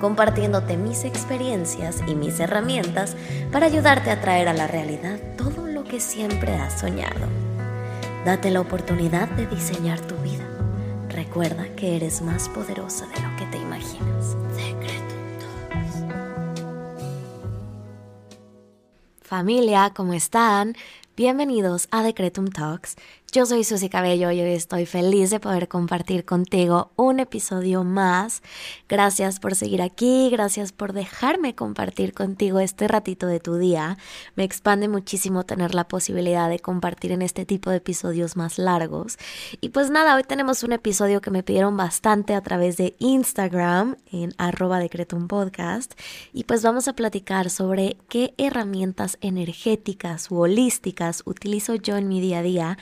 compartiéndote mis experiencias y mis herramientas para ayudarte a traer a la realidad todo lo que siempre has soñado. Date la oportunidad de diseñar tu vida. Recuerda que eres más poderosa de lo que te imaginas. Familia, ¿cómo están? Bienvenidos a Decretum Talks. Yo soy Susy Cabello y hoy estoy feliz de poder compartir contigo un episodio más. Gracias por seguir aquí, gracias por dejarme compartir contigo este ratito de tu día. Me expande muchísimo tener la posibilidad de compartir en este tipo de episodios más largos. Y pues nada, hoy tenemos un episodio que me pidieron bastante a través de Instagram en arroba Decretum Podcast. Y pues vamos a platicar sobre qué herramientas energéticas u holísticas utilizo yo en mi día a día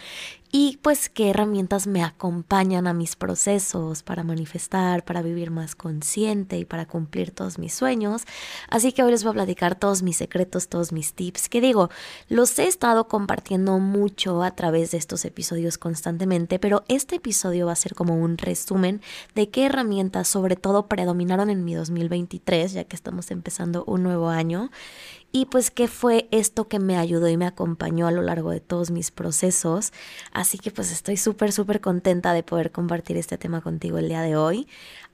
y pues qué herramientas me acompañan a mis procesos para manifestar, para vivir más consciente y para cumplir todos mis sueños. Así que hoy les voy a platicar todos mis secretos, todos mis tips, que digo, los he estado compartiendo mucho a través de estos episodios constantemente, pero este episodio va a ser como un resumen de qué herramientas sobre todo predominaron en mi 2023, ya que estamos empezando un nuevo año y pues qué fue esto que me ayudó y me acompañó a lo largo de todos mis procesos. Así que pues estoy súper, súper contenta de poder compartir este tema contigo el día de hoy.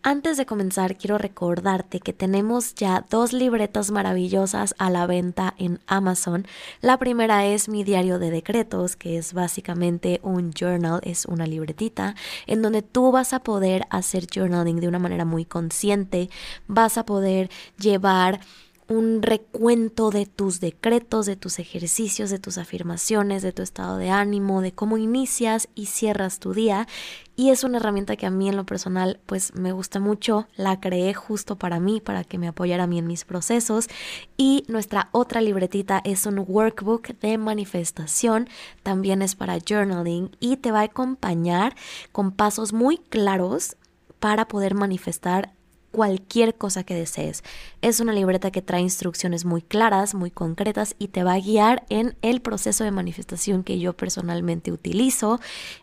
Antes de comenzar, quiero recordarte que tenemos ya dos libretas maravillosas a la venta en Amazon. La primera es mi diario de decretos, que es básicamente un journal, es una libretita, en donde tú vas a poder hacer journaling de una manera muy consciente, vas a poder llevar un recuento de tus decretos, de tus ejercicios, de tus afirmaciones, de tu estado de ánimo, de cómo inicias y cierras tu día. Y es una herramienta que a mí en lo personal pues me gusta mucho, la creé justo para mí, para que me apoyara a mí en mis procesos. Y nuestra otra libretita es un workbook de manifestación, también es para journaling y te va a acompañar con pasos muy claros para poder manifestar cualquier cosa que desees. Es una libreta que trae instrucciones muy claras, muy concretas y te va a guiar en el proceso de manifestación que yo personalmente utilizo.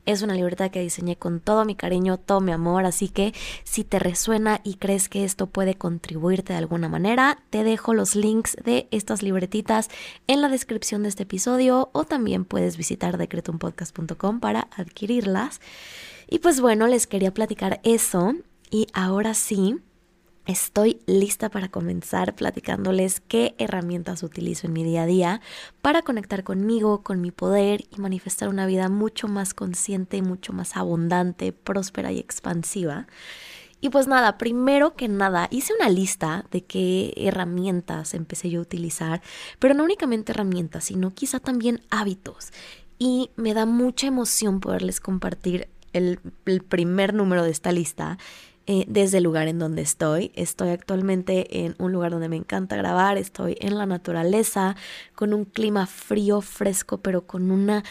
Es una libreta que diseñé con todo mi cariño, todo mi amor, así que si te resuena y crees que esto puede contribuirte de alguna manera, te dejo los links de estas libretitas en la descripción de este episodio o también puedes visitar decretumpodcast.com para adquirirlas. Y pues bueno, les quería platicar eso y ahora sí, Estoy lista para comenzar platicándoles qué herramientas utilizo en mi día a día para conectar conmigo, con mi poder y manifestar una vida mucho más consciente, mucho más abundante, próspera y expansiva. Y pues nada, primero que nada, hice una lista de qué herramientas empecé yo a utilizar, pero no únicamente herramientas, sino quizá también hábitos. Y me da mucha emoción poderles compartir el, el primer número de esta lista eh, desde el lugar en donde estoy. Estoy actualmente en un lugar donde me encanta grabar, estoy en la naturaleza, con un clima frío, fresco, pero con una...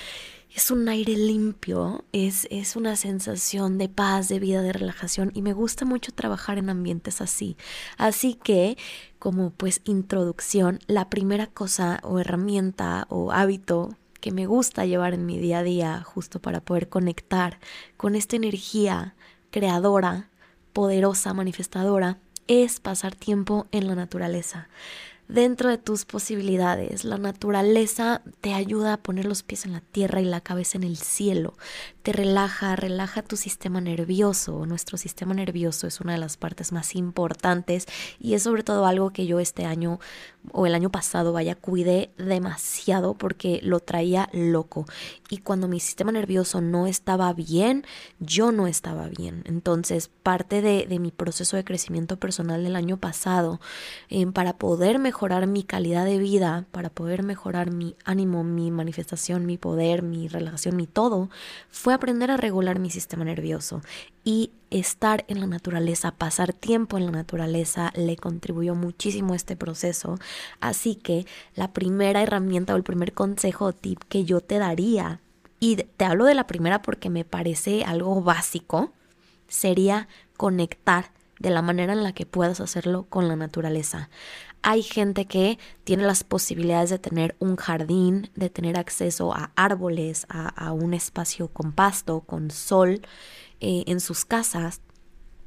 Es un aire limpio, es, es una sensación de paz, de vida, de relajación y me gusta mucho trabajar en ambientes así. Así que como pues introducción, la primera cosa o herramienta o hábito que me gusta llevar en mi día a día justo para poder conectar con esta energía creadora poderosa manifestadora es pasar tiempo en la naturaleza dentro de tus posibilidades. La naturaleza te ayuda a poner los pies en la tierra y la cabeza en el cielo. Te relaja, relaja tu sistema nervioso. Nuestro sistema nervioso es una de las partes más importantes y es sobre todo algo que yo este año o el año pasado, vaya, cuidé demasiado porque lo traía loco. Y cuando mi sistema nervioso no estaba bien, yo no estaba bien. Entonces, parte de, mi proceso de crecimiento personal del año pasado, eh, para poder mejorar mejorar mi calidad de vida, para poder mejorar mi ánimo, mi manifestación, mi poder, mi relajación, mi todo, fue aprender a regular mi sistema nervioso y estar en la naturaleza, pasar tiempo en la naturaleza le contribuyó muchísimo a este proceso. Así que la primera herramienta o el primer consejo o tip que yo te daría, y te hablo de la primera porque me parece algo básico, sería conectar de la manera en la que puedas hacerlo con la naturaleza. Hay gente que tiene las posibilidades de tener un jardín, de tener acceso a árboles, a, un espacio con pasto, con sol eh, en sus casas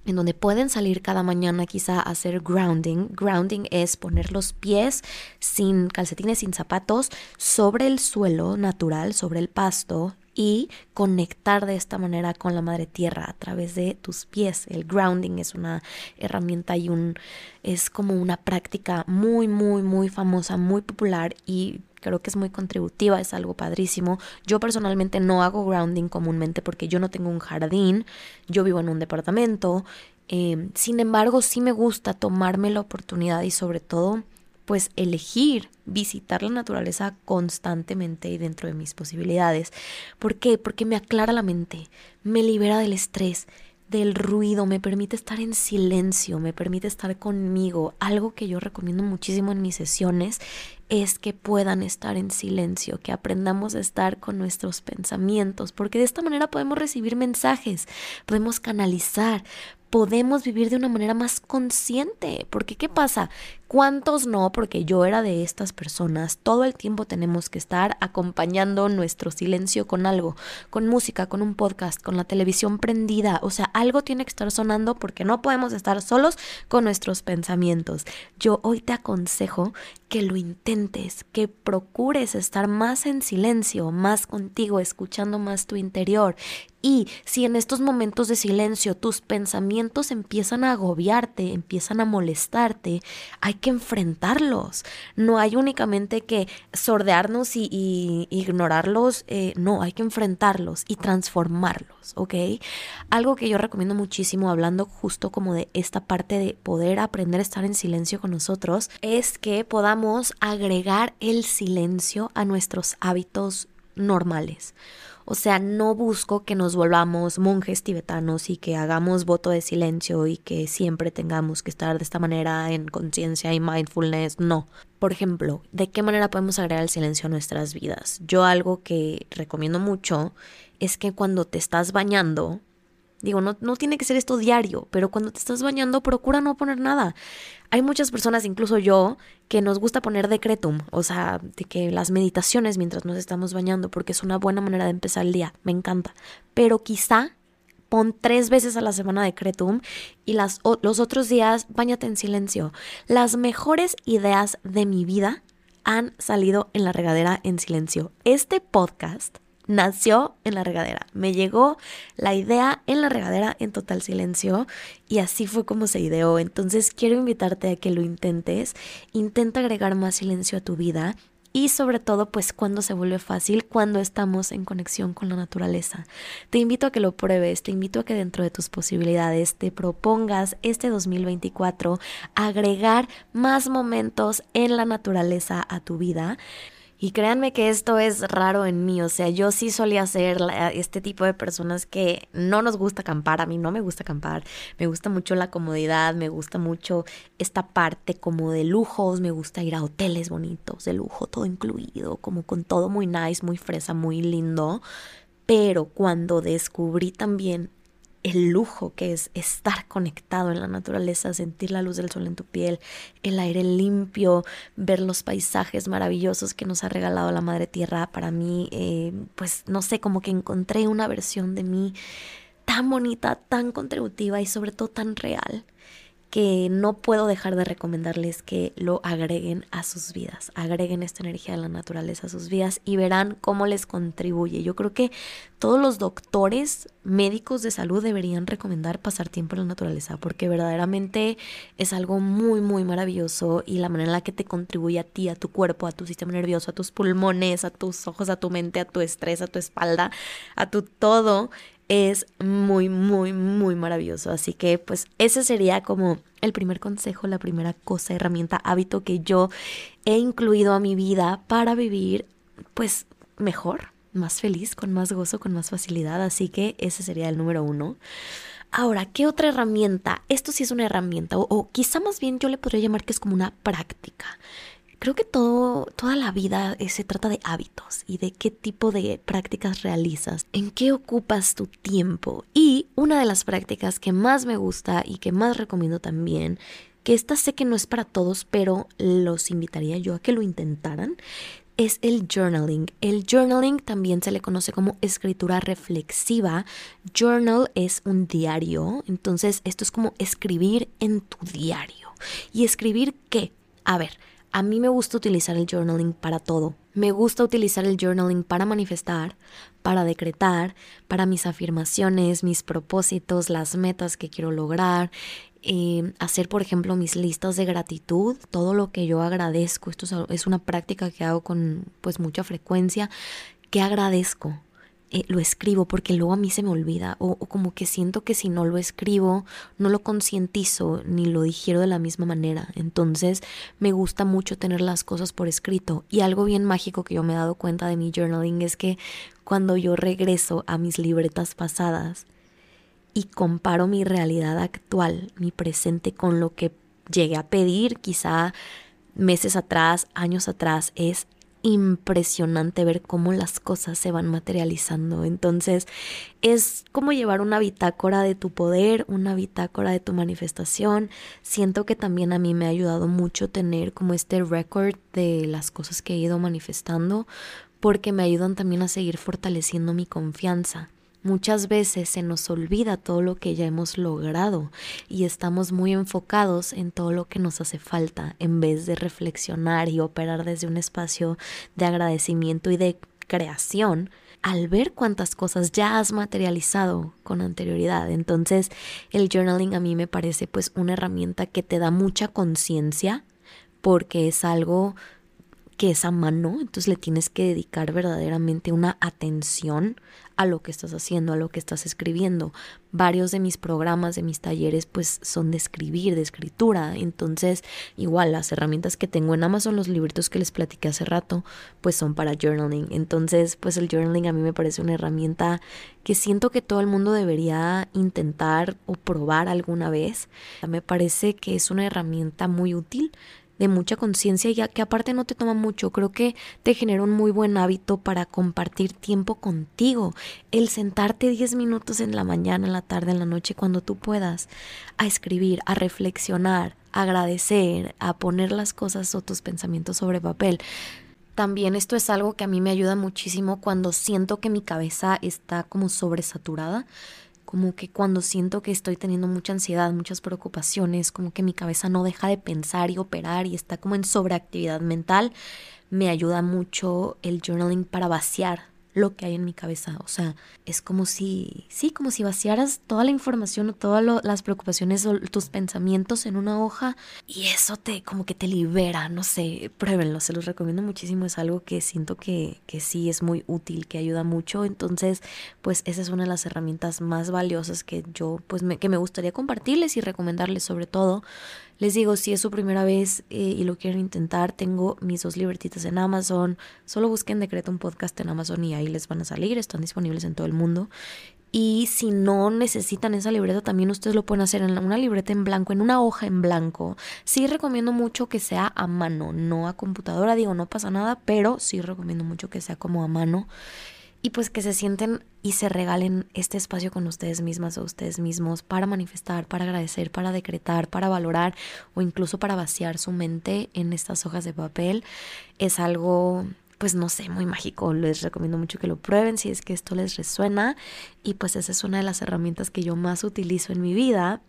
en donde pueden salir cada mañana quizá a hacer grounding. Grounding es poner los pies sin calcetines, sin zapatos, sobre el suelo natural, sobre el pasto y conectar de esta manera con la madre tierra a través de tus pies. El grounding es una herramienta y un es como una práctica muy muy muy famosa, muy popular y creo que es muy contributiva, es algo padrísimo. Yo personalmente no hago grounding comúnmente porque yo no tengo un jardín, yo vivo en un departamento. Eh, sin embargo, sí me gusta tomarme la oportunidad y sobre todo pues elegir visitar la naturaleza constantemente y dentro de mis posibilidades. ¿Por qué? Porque me aclara la mente, me libera del estrés, del ruido, me permite estar en silencio, me permite estar conmigo. Algo que yo recomiendo muchísimo en mis sesiones es que puedan estar en silencio, que aprendamos a estar con nuestros pensamientos, porque de esta manera podemos recibir mensajes, podemos canalizar, podemos vivir de una manera más consciente. Porque ¿qué pasa? ¿Cuántos no? Porque yo era de estas personas. Todo el tiempo tenemos que estar acompañando nuestro silencio con algo, con música, con un podcast, con la televisión prendida. O sea, algo tiene que estar sonando porque no podemos estar solos con nuestros pensamientos. Yo hoy te aconsejo que lo intentes, que procures estar más en silencio, más contigo, escuchando más tu interior, y si en estos momentos de silencio tus pensamientos empiezan a agobiarte, empiezan a molestarte, hay que enfrentarlos. No hay únicamente que sordearnos y, ignorarlos, eh, no, hay que enfrentarlos y transformarlos, ¿ok? Algo que yo recomiendo muchísimo, hablando justo como de esta parte de poder aprender a estar en silencio con nosotros, es que podamos agregar el silencio a nuestros hábitos normales. O sea, no busco que nos volvamos monjes tibetanos y que hagamos voto de silencio y que siempre tengamos que estar de esta manera en conciencia y mindfulness. No. Por ejemplo, ¿de qué manera podemos agregar el silencio a nuestras vidas? Yo algo que recomiendo mucho es que cuando te estás bañando, Digo, no, no tiene que ser esto diario, pero cuando te estás bañando, procura no poner nada. Hay muchas personas, incluso yo, que nos gusta poner decretum, o sea, de que las meditaciones mientras nos estamos bañando, porque es una buena manera de empezar el día, me encanta. Pero quizá pon tres veces a la semana decretum y las, los otros días bañate en silencio. Las mejores ideas de mi vida han salido en la regadera en silencio. Este podcast nació en la regadera. Me llegó la idea en la regadera en total silencio y así fue como se ideó. Entonces quiero invitarte a que lo intentes. Intenta agregar más silencio a tu vida y sobre todo pues cuando se vuelve fácil, cuando estamos en conexión con la naturaleza. Te invito a que lo pruebes, te invito a que dentro de tus posibilidades te propongas este 2024 agregar más momentos en la naturaleza a tu vida. Y créanme que esto es raro en mí, o sea, yo sí solía ser este tipo de personas que no nos gusta acampar, a mí no me gusta acampar, me gusta mucho la comodidad, me gusta mucho esta parte como de lujos, me gusta ir a hoteles bonitos, de lujo, todo incluido, como con todo muy nice, muy fresa, muy lindo. Pero cuando descubrí también el lujo que es estar conectado en la naturaleza, sentir la luz del sol en tu piel, el aire limpio, ver los paisajes maravillosos que nos ha regalado la Madre Tierra. Para mí, eh, pues no sé, como que encontré una versión de mí tan bonita, tan contributiva y sobre todo tan real que no puedo dejar de recomendarles que lo agreguen a sus vidas, agreguen esta energía de la naturaleza a sus vidas y verán cómo les contribuye. Yo creo que todos los doctores médicos de salud deberían recomendar pasar tiempo en la naturaleza porque verdaderamente es algo muy, muy maravilloso y la manera en la que te contribuye a ti, a tu cuerpo, a tu sistema nervioso, a tus pulmones, a tus ojos, a tu mente, a tu estrés, a tu espalda, a tu todo es muy, muy, muy maravilloso. Así que pues ese sería como el primer consejo, la primera cosa, herramienta, hábito que yo he incluido a mi vida para vivir pues mejor, más feliz, con más gozo, con más facilidad. Así que ese sería el número uno. Ahora, ¿qué otra herramienta? Esto sí es una herramienta, o, o, quizá más bien yo le podría llamar que es como una práctica. Creo que todo, toda la vida eh, se trata de hábitos y de qué tipo de prácticas realizas, en qué ocupas tu tiempo. Y una de las prácticas que más me gusta y que más recomiendo también, que esta sé que no es para todos, pero los invitaría yo a que lo intentaran, es el journaling. El journaling también se le conoce como escritura reflexiva. Journal es un diario, entonces esto es como escribir en tu diario. ¿Y escribir qué? A ver, a mí me gusta utilizar el journaling para todo. Me gusta utilizar el journaling para manifestar, para decretar, para mis afirmaciones, mis propósitos, las metas que quiero lograr, eh, hacer, por ejemplo, mis listas de gratitud, todo lo que yo agradezco. Esto es una práctica que hago con pues mucha frecuencia. ¿Qué agradezco? Eh, lo escribo porque luego a mí se me olvida o, como que siento que si no lo escribo no lo concientizo ni lo digiero de la misma manera. Entonces me gusta mucho tener las cosas por escrito y algo bien mágico que yo me he dado cuenta de mi journaling es que cuando yo regreso a mis libretas pasadas y comparo mi realidad actual, mi presente con lo que llegué a pedir quizá meses atrás, años atrás, es impresionante ver cómo las cosas se van materializando. Entonces es como llevar una bitácora de tu poder, una bitácora de tu manifestación. Siento que también a mí me ha ayudado mucho tener como este record de las cosas que he ido manifestando porque me ayudan también a seguir fortaleciendo mi confianza. Muchas veces se nos olvida todo lo que ya hemos logrado y estamos muy enfocados en todo lo que nos hace falta en vez de reflexionar y operar desde un espacio de agradecimiento y de creación al ver cuántas cosas ya has materializado con anterioridad. Entonces, el journaling a mí me parece pues una herramienta que te da mucha conciencia porque es algo que es a mano, entonces le tienes que dedicar verdaderamente una atención a lo que estás haciendo, a lo que estás escribiendo. Varios de mis programas, de mis talleres, pues son de escribir, de escritura. Entonces, igual las herramientas que tengo en Amazon, los libritos que les platiqué hace rato, pues son para journaling. Entonces, pues el journaling a mí me parece una herramienta que siento que todo el mundo debería intentar o probar alguna vez. Me parece que es una herramienta muy útil de mucha conciencia y que aparte no te toma mucho, creo que te genera un muy buen hábito para compartir tiempo contigo, el sentarte 10 minutos en la mañana, en la tarde, en la noche, cuando tú puedas, a escribir, a reflexionar, a agradecer, a poner las cosas o tus pensamientos sobre papel. También esto es algo que a mí me ayuda muchísimo cuando siento que mi cabeza está como sobresaturada como que cuando siento que estoy teniendo mucha ansiedad, muchas preocupaciones, como que mi cabeza no deja de pensar y operar y está como en sobreactividad mental, me ayuda mucho el journaling para vaciar lo que hay en mi cabeza. O sea, es como si, sí, como si vaciaras toda la información o todas las preocupaciones o tus pensamientos en una hoja y eso te, como que te libera, no sé, pruébenlo, se los recomiendo muchísimo, es algo que siento que, que sí es muy útil, que ayuda mucho. Entonces, pues esa es una de las herramientas más valiosas que yo, pues me, que me gustaría compartirles y recomendarles sobre todo. Les digo, si es su primera vez eh, y lo quieren intentar, tengo mis dos libretitas en Amazon. Solo busquen Decreto un podcast en Amazon y ahí les van a salir. Están disponibles en todo el mundo. Y si no necesitan esa libreta, también ustedes lo pueden hacer en una libreta en blanco, en una hoja en blanco. Sí recomiendo mucho que sea a mano, no a computadora. Digo, no pasa nada, pero sí recomiendo mucho que sea como a mano y pues que se sienten y se regalen este espacio con ustedes mismas o ustedes mismos para manifestar, para agradecer, para decretar, para valorar o incluso para vaciar su mente en estas hojas de papel. Es algo pues no sé, muy mágico. Les recomiendo mucho que lo prueben si es que esto les resuena. Y pues esa es una de las herramientas que yo más utilizo en mi vida.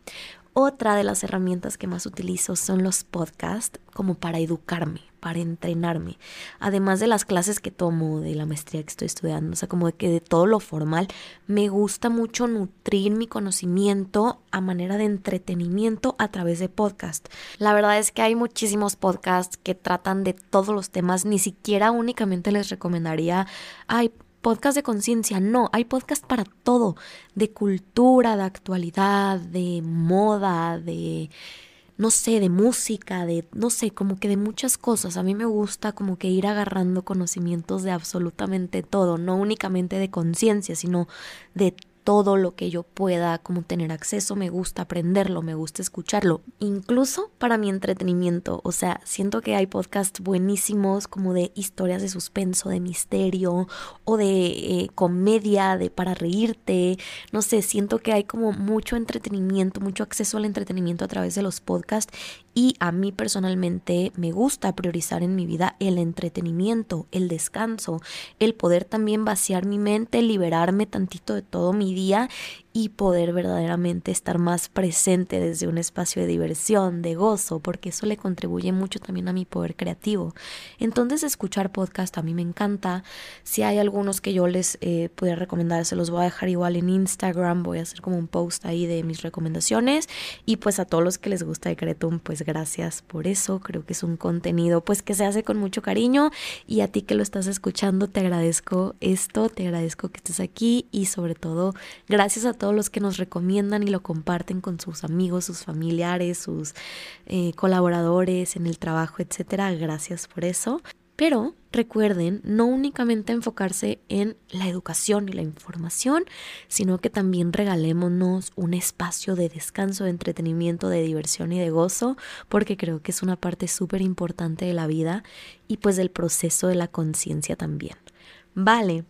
Otra de las herramientas que más utilizo son los podcasts como para educarme, para entrenarme. Además de las clases que tomo, de la maestría que estoy estudiando, o sea, como de que de todo lo formal, me gusta mucho nutrir mi conocimiento a manera de entretenimiento a través de podcast. La verdad es que hay muchísimos podcasts que tratan de todos los temas, ni siquiera únicamente les recomendaría, ay, podcast de conciencia, no, hay podcast para todo, de cultura, de actualidad, de moda, de no sé, de música, de, no sé, como que de muchas cosas. A mí me gusta como que ir agarrando conocimientos de absolutamente todo, no únicamente de conciencia, sino de todo lo que yo pueda como tener acceso, me gusta aprenderlo, me gusta escucharlo, incluso para mi entretenimiento, o sea, siento que hay podcasts buenísimos como de historias de suspenso, de misterio o de eh, comedia, de para reírte, no sé, siento que hay como mucho entretenimiento, mucho acceso al entretenimiento a través de los podcasts y a mí personalmente me gusta priorizar en mi vida el entretenimiento, el descanso, el poder también vaciar mi mente, liberarme tantito de todo mi día y poder verdaderamente estar más presente desde un espacio de diversión, de gozo, porque eso le contribuye mucho también a mi poder creativo. Entonces escuchar podcast a mí me encanta. Si hay algunos que yo les eh, pueda recomendar, se los voy a dejar igual en Instagram, voy a hacer como un post ahí de mis recomendaciones y pues a todos los que les gusta Decretum, pues gracias por eso. Creo que es un contenido pues que se hace con mucho cariño y a ti que lo estás escuchando te agradezco esto, te agradezco que estés aquí y sobre todo gracias a todos todos los que nos recomiendan y lo comparten con sus amigos, sus familiares, sus eh, colaboradores en el trabajo, etcétera. Gracias por eso. Pero recuerden no únicamente enfocarse en la educación y la información, sino que también regalémonos un espacio de descanso, de entretenimiento, de diversión y de gozo, porque creo que es una parte súper importante de la vida y pues del proceso de la conciencia también. Vale,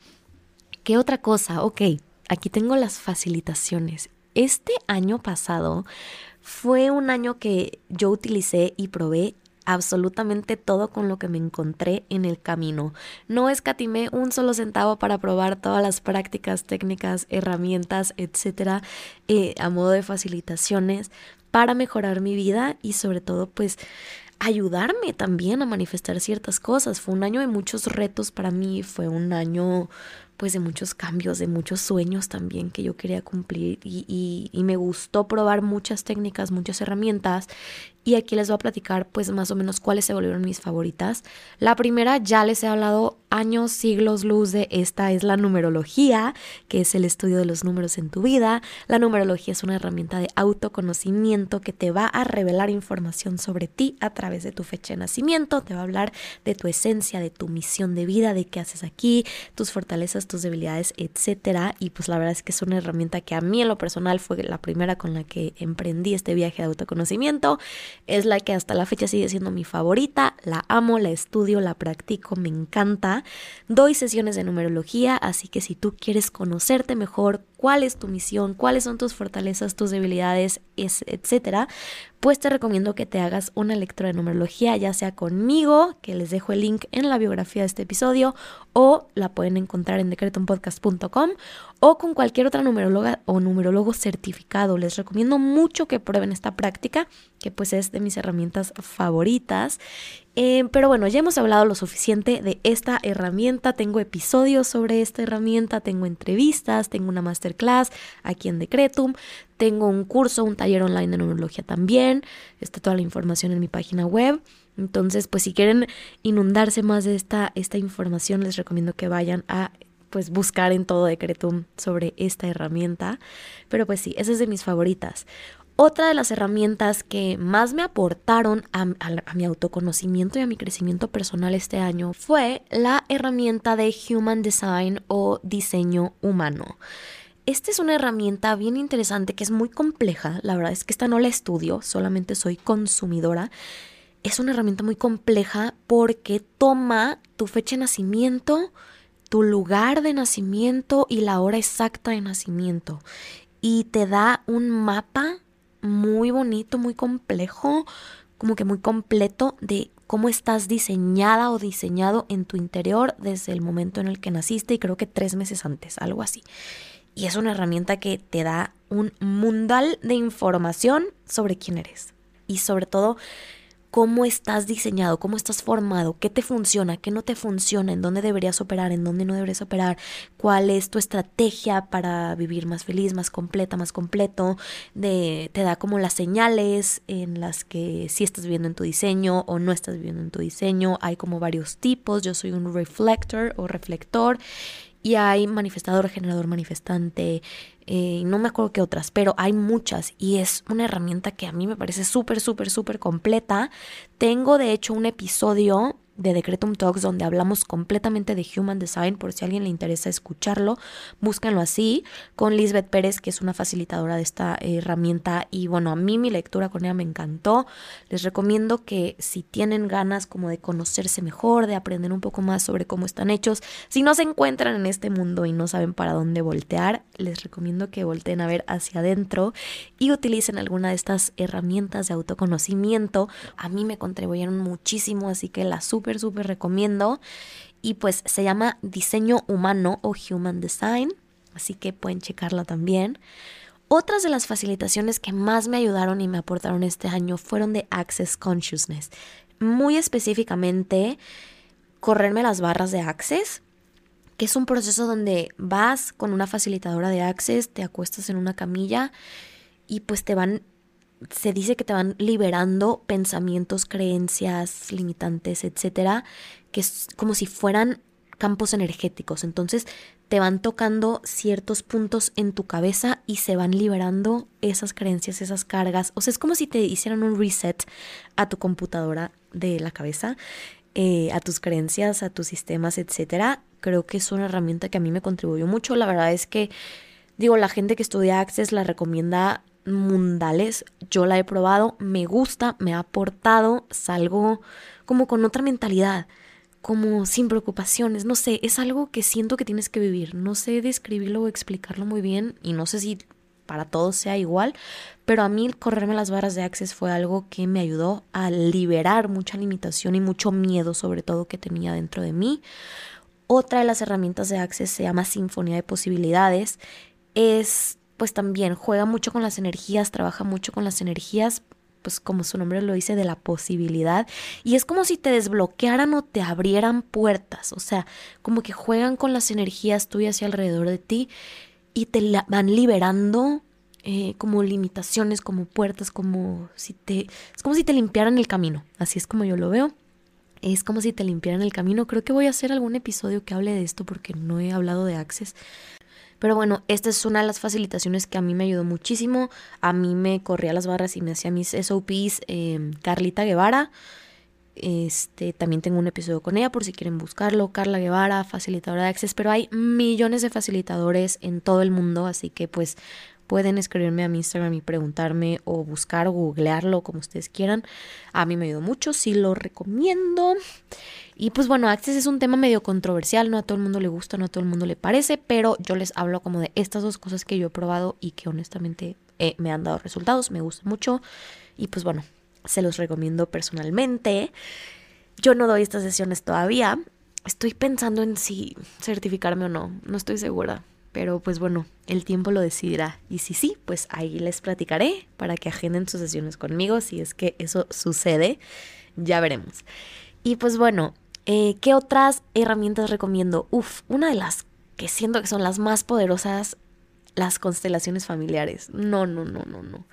¿qué otra cosa? Ok, aquí tengo las facilitaciones. Este año pasado fue un año que yo utilicé y probé absolutamente todo con lo que me encontré en el camino. No escatimé un solo centavo para probar todas las prácticas, técnicas, herramientas, etcétera, eh, a modo de facilitaciones para mejorar mi vida y sobre todo pues ayudarme también a manifestar ciertas cosas. Fue un año de muchos retos para mí, fue un año pues de muchos cambios, de muchos sueños también que yo quería cumplir y, me gustó probar muchas técnicas, muchas herramientas y aquí les voy a platicar pues más o menos cuáles se volvieron mis favoritas. La primera ya les he hablado años, siglos luz de esta es la numerología, que es el estudio de los números en tu vida. La numerología es una herramienta de autoconocimiento que te va a revelar información sobre ti a través de tu fecha de nacimiento, te va a hablar de tu esencia, de tu misión de vida, de qué haces aquí, tus fortalezas, tus debilidades, etcétera. Y pues la verdad es que es una herramienta que a mí en lo personal fue la primera con la que emprendí este viaje de autoconocimiento. Es la que hasta la fecha sigue siendo mi favorita, la amo, la estudio, la practico, me encanta. Doy sesiones de numerología, así que si tú quieres conocerte mejor, cuál es tu misión, cuáles son tus fortalezas, tus debilidades, etcétera, pues te recomiendo que te hagas una lectura de numerología, ya sea conmigo, que les dejo el link en la biografía de este episodio, o la pueden encontrar en decretonpodcast.com, o con cualquier otra numeróloga o numerólogo certificado. Les recomiendo mucho que prueben esta práctica, que pues es de mis herramientas favoritas. Eh, pero bueno, ya hemos hablado lo suficiente de esta herramienta. Tengo episodios sobre esta herramienta, tengo entrevistas, tengo una masterclass aquí en Decretum, tengo un curso, un taller online de numerología también. Está toda la información en mi página web. Entonces, pues si quieren inundarse más de esta, esta información, les recomiendo que vayan a pues buscar en todo Decretum sobre esta herramienta. Pero pues sí, esa es de mis favoritas. Otra de las herramientas que más me aportaron a, mi autoconocimiento y a mi crecimiento personal este año fue la herramienta de Human Design o diseño humano. Esta es una herramienta bien interesante que es muy compleja. La verdad es que esta no la estudio, solamente soy consumidora. Es una herramienta muy compleja porque toma tu fecha de nacimiento, tu lugar de nacimiento y la hora exacta de nacimiento. Y te da un mapa muy bonito, muy complejo, como que muy completo de cómo estás diseñada o diseñado en tu interior desde el momento en el que naciste y creo que tres meses antes, algo así. Y es una herramienta que te da un mundal de información sobre quién eres. Y sobre todo cómo estás diseñado, cómo estás formado, qué te funciona, qué no te funciona, en dónde deberías operar, en dónde no deberías operar, cuál es tu estrategia para vivir más feliz, más completa, más completo, te da como las señales en las que si estás viviendo en tu diseño o no estás viviendo en tu diseño, hay como varios tipos, yo soy un reflector o reflector Y hay manifestador, generador, manifestante, eh, no me acuerdo qué otras, pero hay muchas y es una herramienta que a mí me parece súper, súper, súper completa. Tengo de hecho un episodio de Decretum Talks donde hablamos completamente de Human Design, por si a alguien le interesa escucharlo, búsquenlo así, con Lisbeth Pérez, que es una facilitadora de esta herramienta y bueno, a mí mi lectura con ella me encantó. Les recomiendo que si tienen ganas como de conocerse mejor, de aprender un poco más sobre cómo están hechos, si no se encuentran en este mundo y no saben para dónde voltear, les recomiendo que volteen a ver hacia adentro y utilicen alguna de estas herramientas de autoconocimiento. A mí me contribuyeron muchísimo, así que la súper, recomiendo. Y pues se llama Diseño Humano o Human Design, así que pueden checarla también. Otras de las facilitaciones que más me ayudaron y me aportaron este año fueron de Access Consciousness. Muy específicamente, correrme las barras de Access, que es un proceso donde vas con una facilitadora de Access, te acuestas en una camilla y pues te van se dice que te van liberando pensamientos, creencias limitantes, etcétera, que es como si fueran campos energéticos. Entonces te van tocando ciertos puntos en tu cabeza y se van liberando esas creencias, esas cargas. O sea, es como si te hicieran un reset a tu computadora de la cabeza, eh, a tus creencias, a tus sistemas, etcétera. Creo que es una herramienta que a mí me contribuyó mucho. La verdad es que, digo, la gente que estudia Access la recomienda mundales. Yo la he probado, me gusta, me ha aportado, salgo como con otra mentalidad, como sin preocupaciones, no sé, es algo que siento que tienes que vivir. No sé describirlo o explicarlo muy bien y no sé si para todos sea igual, pero a mí correrme las barras de Access fue algo que me ayudó a liberar mucha limitación y mucho miedo sobre todo que tenía dentro de mí. Otra de las herramientas de Access se llama Sinfonía de Posibilidades. Es pues también juega mucho con las energías, trabaja mucho con las energías, pues como su nombre lo dice, de la posibilidad. Y es como si te desbloquearan o te abrieran puertas, o sea, como que juegan con las energías tuyas y alrededor de ti y te van liberando eh, como limitaciones, como puertas, como si te... Es como si te limpiaran el camino, así es como yo lo veo. Es como si te limpiaran el camino. Creo que voy a hacer algún episodio que hable de esto porque no he hablado de Access. Pero bueno, esta es una de las facilitaciones que a mí me ayudó muchísimo. A mí me corría las barras y me hacía mis SOPs em, Carlita Guevara. Este, también tengo un episodio con ella por si quieren buscarlo. Carla Guevara, facilitadora de Access, pero hay millones de facilitadores en todo el mundo, así que pues pueden escribirme a mi Instagram y preguntarme o buscar o googlearlo como ustedes quieran. A mí me ayudó mucho, sí lo recomiendo. Y pues bueno, Access es un tema medio controversial, no a todo el mundo le gusta, no a todo el mundo le parece, pero yo les hablo como de estas dos cosas que yo he probado y que honestamente eh, me han dado resultados, me gusta mucho y pues bueno, se los recomiendo personalmente. Yo no doy estas sesiones todavía, estoy pensando en si certificarme o no, no estoy segura, pero pues bueno, el tiempo lo decidirá. Y si sí, pues ahí les platicaré para que agenden sus sesiones conmigo. Si es que eso sucede, ya veremos. Y pues bueno, eh, ¿Qué otras herramientas recomiendo? Uf, una de las que siento que son las más poderosas, las constelaciones familiares. No, no, no, no, no.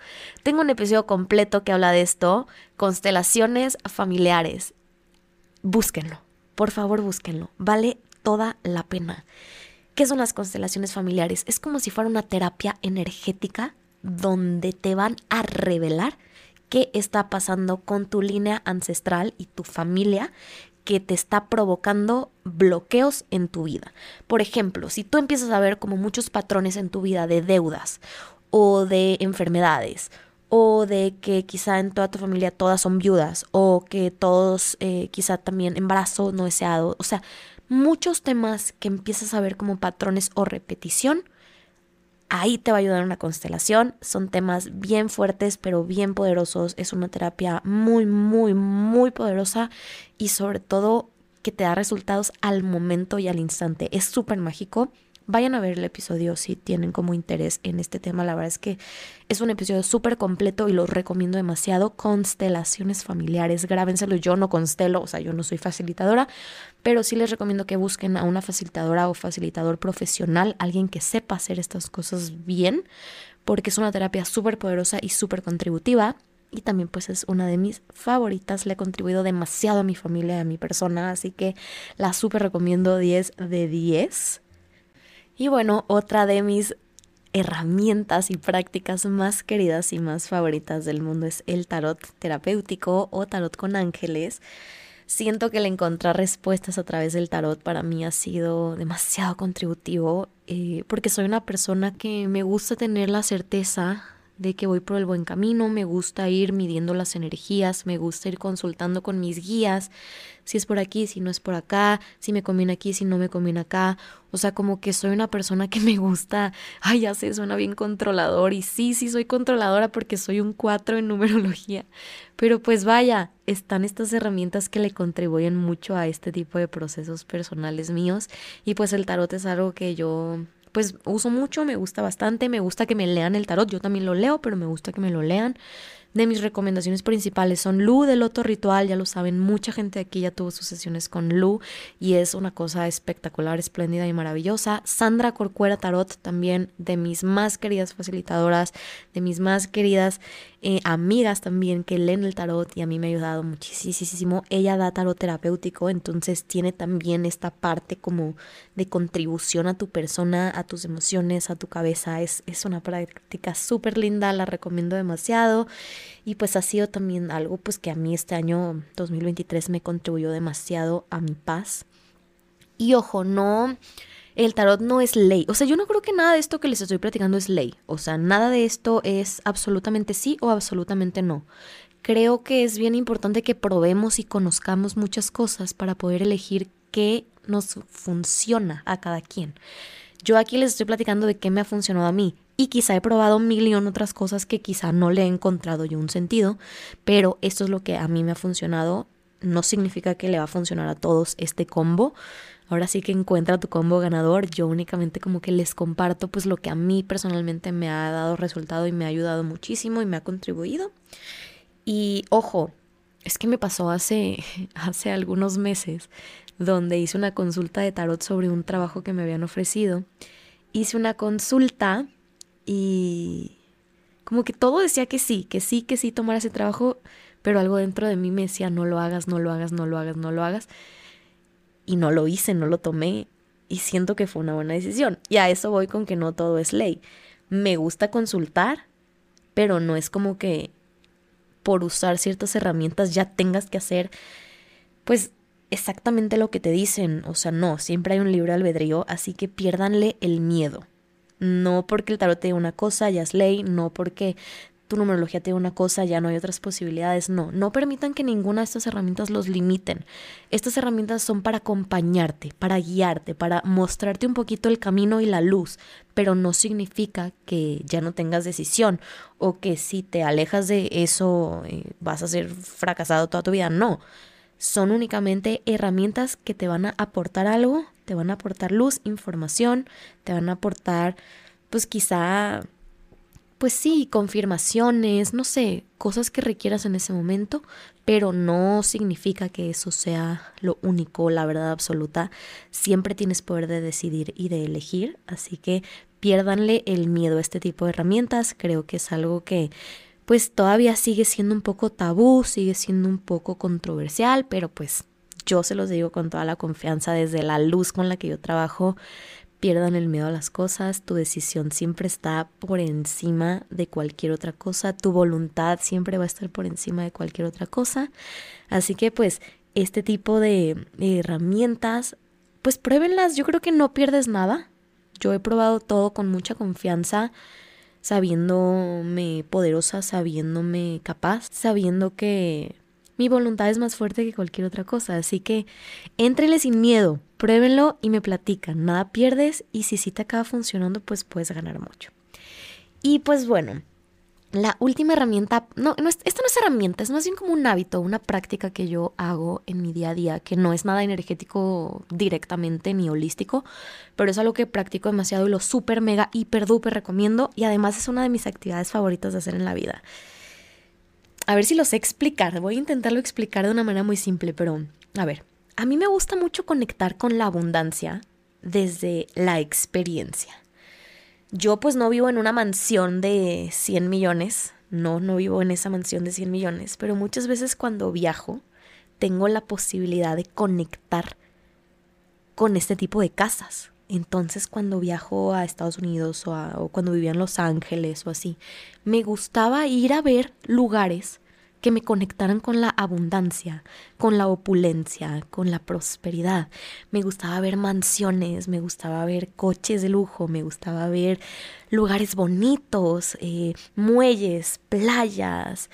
Tengo un episodio completo que habla de esto, constelaciones familiares. Búsquenlo, por favor búsquenlo. Vale toda la pena. ¿Qué son las constelaciones familiares? Es como si fuera una terapia energética donde te van a revelar qué está pasando con tu línea ancestral y tu familia que te está provocando bloqueos en tu vida. Por ejemplo, si tú empiezas a ver como muchos patrones en tu vida de deudas o de enfermedades o de que quizá en toda tu familia todas son viudas o que todos eh, quizá también embarazo no deseado, o sea, muchos temas que empiezas a ver como patrones o repetición, Ahí te va a ayudar una constelación. Son temas bien fuertes, pero bien poderosos. Es una terapia muy, muy, muy poderosa y sobre todo que te da resultados al momento y al instante. Es súper mágico. Vayan a ver el episodio si tienen como interés en este tema. La verdad es que es un episodio súper completo y lo recomiendo demasiado. Constelaciones familiares, grábenselo. Yo no constelo, o sea, yo no soy facilitadora, pero sí les recomiendo que busquen a una facilitadora o facilitador profesional, alguien que sepa hacer estas cosas bien, porque es una terapia súper poderosa y súper contributiva. Y también pues es una de mis favoritas, le he contribuido demasiado a mi familia, a mi persona, así que la súper recomiendo 10 de 10 Y bueno, otra de mis herramientas y prácticas más queridas y más favoritas del mundo es el tarot terapéutico o tarot con ángeles. Siento que el encontrar respuestas a través del tarot para mí ha sido demasiado contributivo eh, porque soy una persona que me gusta tener la certeza de que voy por el buen camino, me gusta ir midiendo las energías, me gusta ir consultando con mis guías, si es por aquí, si no es por acá, si me conviene aquí, si no me conviene acá. O sea, como que soy una persona que me gusta, ay, ya sé, suena bien controlador y sí, sí soy controladora porque soy un 4 en numerología. Pero pues vaya, están estas herramientas que le contribuyen mucho a este tipo de procesos personales míos y pues el tarot es algo que yo pues uso mucho, me gusta bastante, me gusta que me lean el tarot, yo también lo leo, pero me gusta que me lo lean. De mis recomendaciones principales son Lu del Loto Ritual, ya lo saben, mucha gente aquí ya tuvo sus sesiones con Lu y es una cosa espectacular, espléndida y maravillosa. Sandra Corcuera Tarot, también de mis más queridas facilitadoras, de mis más queridas eh, amigas también que leen el tarot y a mí me ha ayudado muchísimo. Ella da tarot terapéutico, entonces tiene también esta parte como de contribución a tu persona, a tus emociones, a tu cabeza. Es, es una práctica súper linda, la recomiendo demasiado y pues ha sido también algo pues que a mí este año 2023 me contribuyó demasiado a mi paz. Y ojo, no el tarot no es ley. O sea, yo no creo que nada de esto que les estoy platicando es ley. O sea, nada de esto es absolutamente sí o absolutamente no. Creo que es bien importante que probemos y conozcamos muchas cosas para poder elegir qué nos funciona a cada quien. Yo aquí les estoy platicando de qué me ha funcionado a mí y quizá he probado un millón otras cosas que quizá no le he encontrado yo un sentido, pero esto es lo que a mí me ha funcionado. No significa que le va a funcionar a todos este combo, ahora sí que encuentra tu combo ganador. Yo únicamente como que les comparto pues lo que a mí personalmente me ha dado resultado y me ha ayudado muchísimo y me ha contribuido. Y ojo, es que me pasó hace, hace algunos meses donde hice una consulta de tarot sobre un trabajo que me habían ofrecido. Hice una consulta y como que todo decía que sí, que sí, que sí tomar ese trabajo, pero algo dentro de mí me decía no lo hagas, no lo hagas, no lo hagas, no lo hagas y no lo hice, no lo tomé y siento que fue una buena decisión. Y a eso voy con que no todo es ley. Me gusta consultar, pero no es como que por usar ciertas herramientas ya tengas que hacer pues exactamente lo que te dicen. O sea, no, siempre hay un libre albedrío, así que piérdanle el miedo. No porque el tarot te diga una cosa, ya es ley, no porque tu numerología te una cosa, ya no hay otras posibilidades. No, no permitan que ninguna de estas herramientas los limiten. Estas herramientas son para acompañarte, para guiarte, para mostrarte un poquito el camino y la luz, pero no significa que ya no tengas decisión o que si te alejas de eso eh, vas a ser fracasado toda tu vida. No, son únicamente herramientas que te van a aportar algo, te van a aportar luz, información, te van a aportar pues quizá pues sí, confirmaciones, no sé, cosas que requieras en ese momento, pero no significa que eso sea lo único, la verdad absoluta. Siempre tienes poder de decidir y de elegir, así que piérdanle el miedo a este tipo de herramientas. Creo que es algo que pues todavía sigue siendo un poco tabú, sigue siendo un poco controversial, pero pues yo se los digo con toda la confianza desde la luz con la que yo trabajo pierdan el miedo a las cosas, tu decisión siempre está por encima de cualquier otra cosa, tu voluntad siempre va a estar por encima de cualquier otra cosa. Así que pues este tipo de herramientas, pues pruébenlas, yo creo que no pierdes nada. Yo he probado todo con mucha confianza, sabiéndome poderosa, sabiéndome capaz, sabiendo que mi voluntad es más fuerte que cualquier otra cosa, así que éntrenle sin miedo, pruébenlo y me platican, nada pierdes y si sí te acaba funcionando, pues puedes ganar mucho. Y pues bueno, la última herramienta, no, no, esta no es herramienta, es más bien como un hábito, una práctica que yo hago en mi día a día, que no es nada energético directamente ni holístico, pero es algo que practico demasiado y lo súper, mega, hiper, duper recomiendo y además es una de mis actividades favoritas de hacer en la vida a ver si lo sé explicar. Voy a intentarlo explicar de una manera muy simple, pero a ver, a mí me gusta mucho conectar con la abundancia desde la experiencia. Yo pues no vivo en una mansión de 100 millones, no, no vivo en esa mansión de 100 millones, pero muchas veces cuando viajo tengo la posibilidad de conectar con este tipo de casas. Entonces cuando viajo a Estados Unidos o, o cuando vivía en Los Ángeles o así, me gustaba ir a ver lugares que me conectaran con la abundancia, con la opulencia, con la prosperidad. Me gustaba ver mansiones, me gustaba ver coches de lujo, me gustaba ver lugares bonitos, eh, muelles, playas,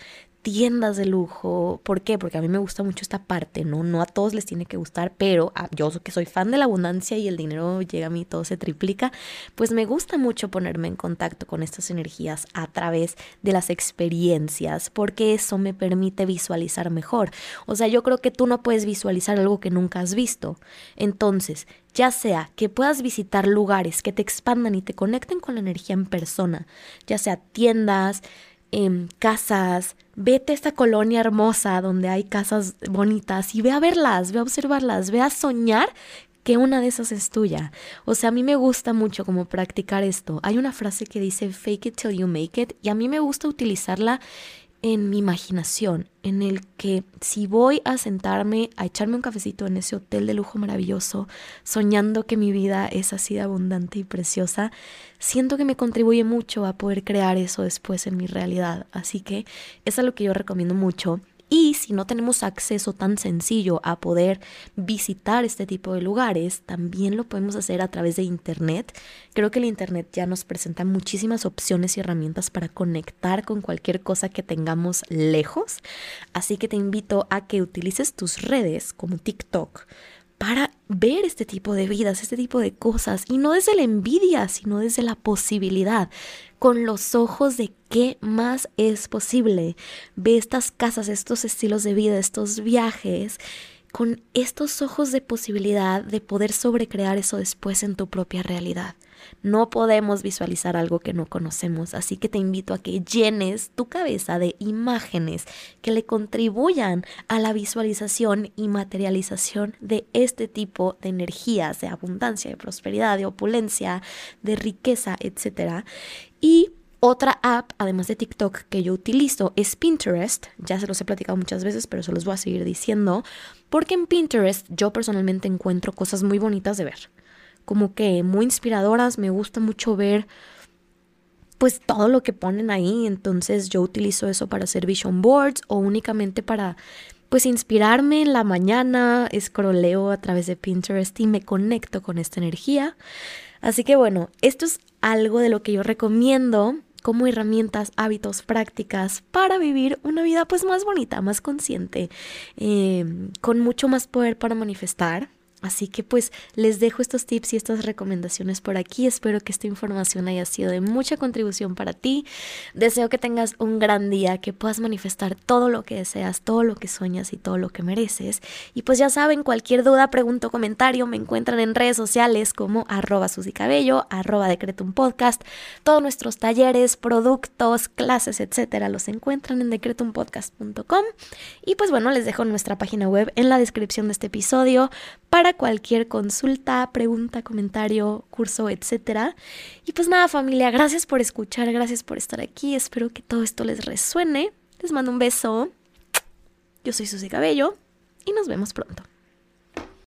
tiendas de lujo. ¿Por qué? Porque a mí me gusta mucho esta parte, ¿no? No a todos les tiene que gustar, pero yo que soy fan de la abundancia y el dinero llega a mí, todo se triplica, pues me gusta mucho ponerme en contacto con estas energías a través de las experiencias, porque eso me permite visualizar mejor. O sea, yo creo que tú no puedes visualizar algo que nunca has visto. Entonces, ya sea que puedas visitar lugares que te expandan y te conecten con la energía en persona, ya sea tiendas, en casas, vete a esta colonia hermosa donde hay casas bonitas y ve a verlas, ve a observarlas, ve a soñar que una de esas es tuya. O sea, a mí me gusta mucho como practicar esto. Hay una frase que dice fake it till you make it y a mí me gusta utilizarla en mi imaginación, en el que si voy a sentarme a echarme un cafecito en ese hotel de lujo maravilloso, soñando que mi vida es así de abundante y preciosa, siento que me contribuye mucho a poder crear eso después en mi realidad. Así que es algo que yo recomiendo mucho y si no tenemos acceso tan sencillo a poder visitar este tipo de lugares, también lo podemos hacer a través de Internet. Creo que el Internet ya nos presenta muchísimas opciones y herramientas para conectar con cualquier cosa que tengamos lejos. Así que te invito a que utilices tus redes como TikTok para ver este tipo de vidas, este tipo de cosas, y no desde la envidia, sino desde la posibilidad, con los ojos de qué más es posible. Ve estas casas, estos estilos de vida, estos viajes, con estos ojos de posibilidad de poder sobrecrear eso después en tu propia realidad. No podemos visualizar algo que no conocemos, así que te invito a que llenes tu cabeza de imágenes que le contribuyan a la visualización y materialización de este tipo de energías, de abundancia, de prosperidad, de opulencia, de riqueza, etc. Y otra app, además de TikTok, que yo utilizo es Pinterest. Ya se los he platicado muchas veces, pero se los voy a seguir diciendo. Porque en Pinterest yo personalmente encuentro cosas muy bonitas de ver como que muy inspiradoras, me gusta mucho ver pues todo lo que ponen ahí, entonces yo utilizo eso para hacer vision boards o únicamente para pues inspirarme en la mañana, escroleo a través de Pinterest y me conecto con esta energía. Así que bueno, esto es algo de lo que yo recomiendo como herramientas, hábitos, prácticas para vivir una vida pues más bonita, más consciente, eh, con mucho más poder para manifestar. Así que pues les dejo estos tips y estas recomendaciones por aquí. Espero que esta información haya sido de mucha contribución para ti. Deseo que tengas un gran día, que puedas manifestar todo lo que deseas, todo lo que sueñas y todo lo que mereces. Y pues ya saben, cualquier duda, pregunta o comentario me encuentran en redes sociales como arroba susicabello, arroba decretum podcast. Todos nuestros talleres, productos, clases, etcétera, los encuentran en decretumpodcast.com. Y pues bueno, les dejo nuestra página web en la descripción de este episodio para cualquier consulta, pregunta, comentario, curso, etc. Y pues nada familia, gracias por escuchar, gracias por estar aquí, espero que todo esto les resuene. Les mando un beso. Yo soy Susy Cabello y nos vemos pronto.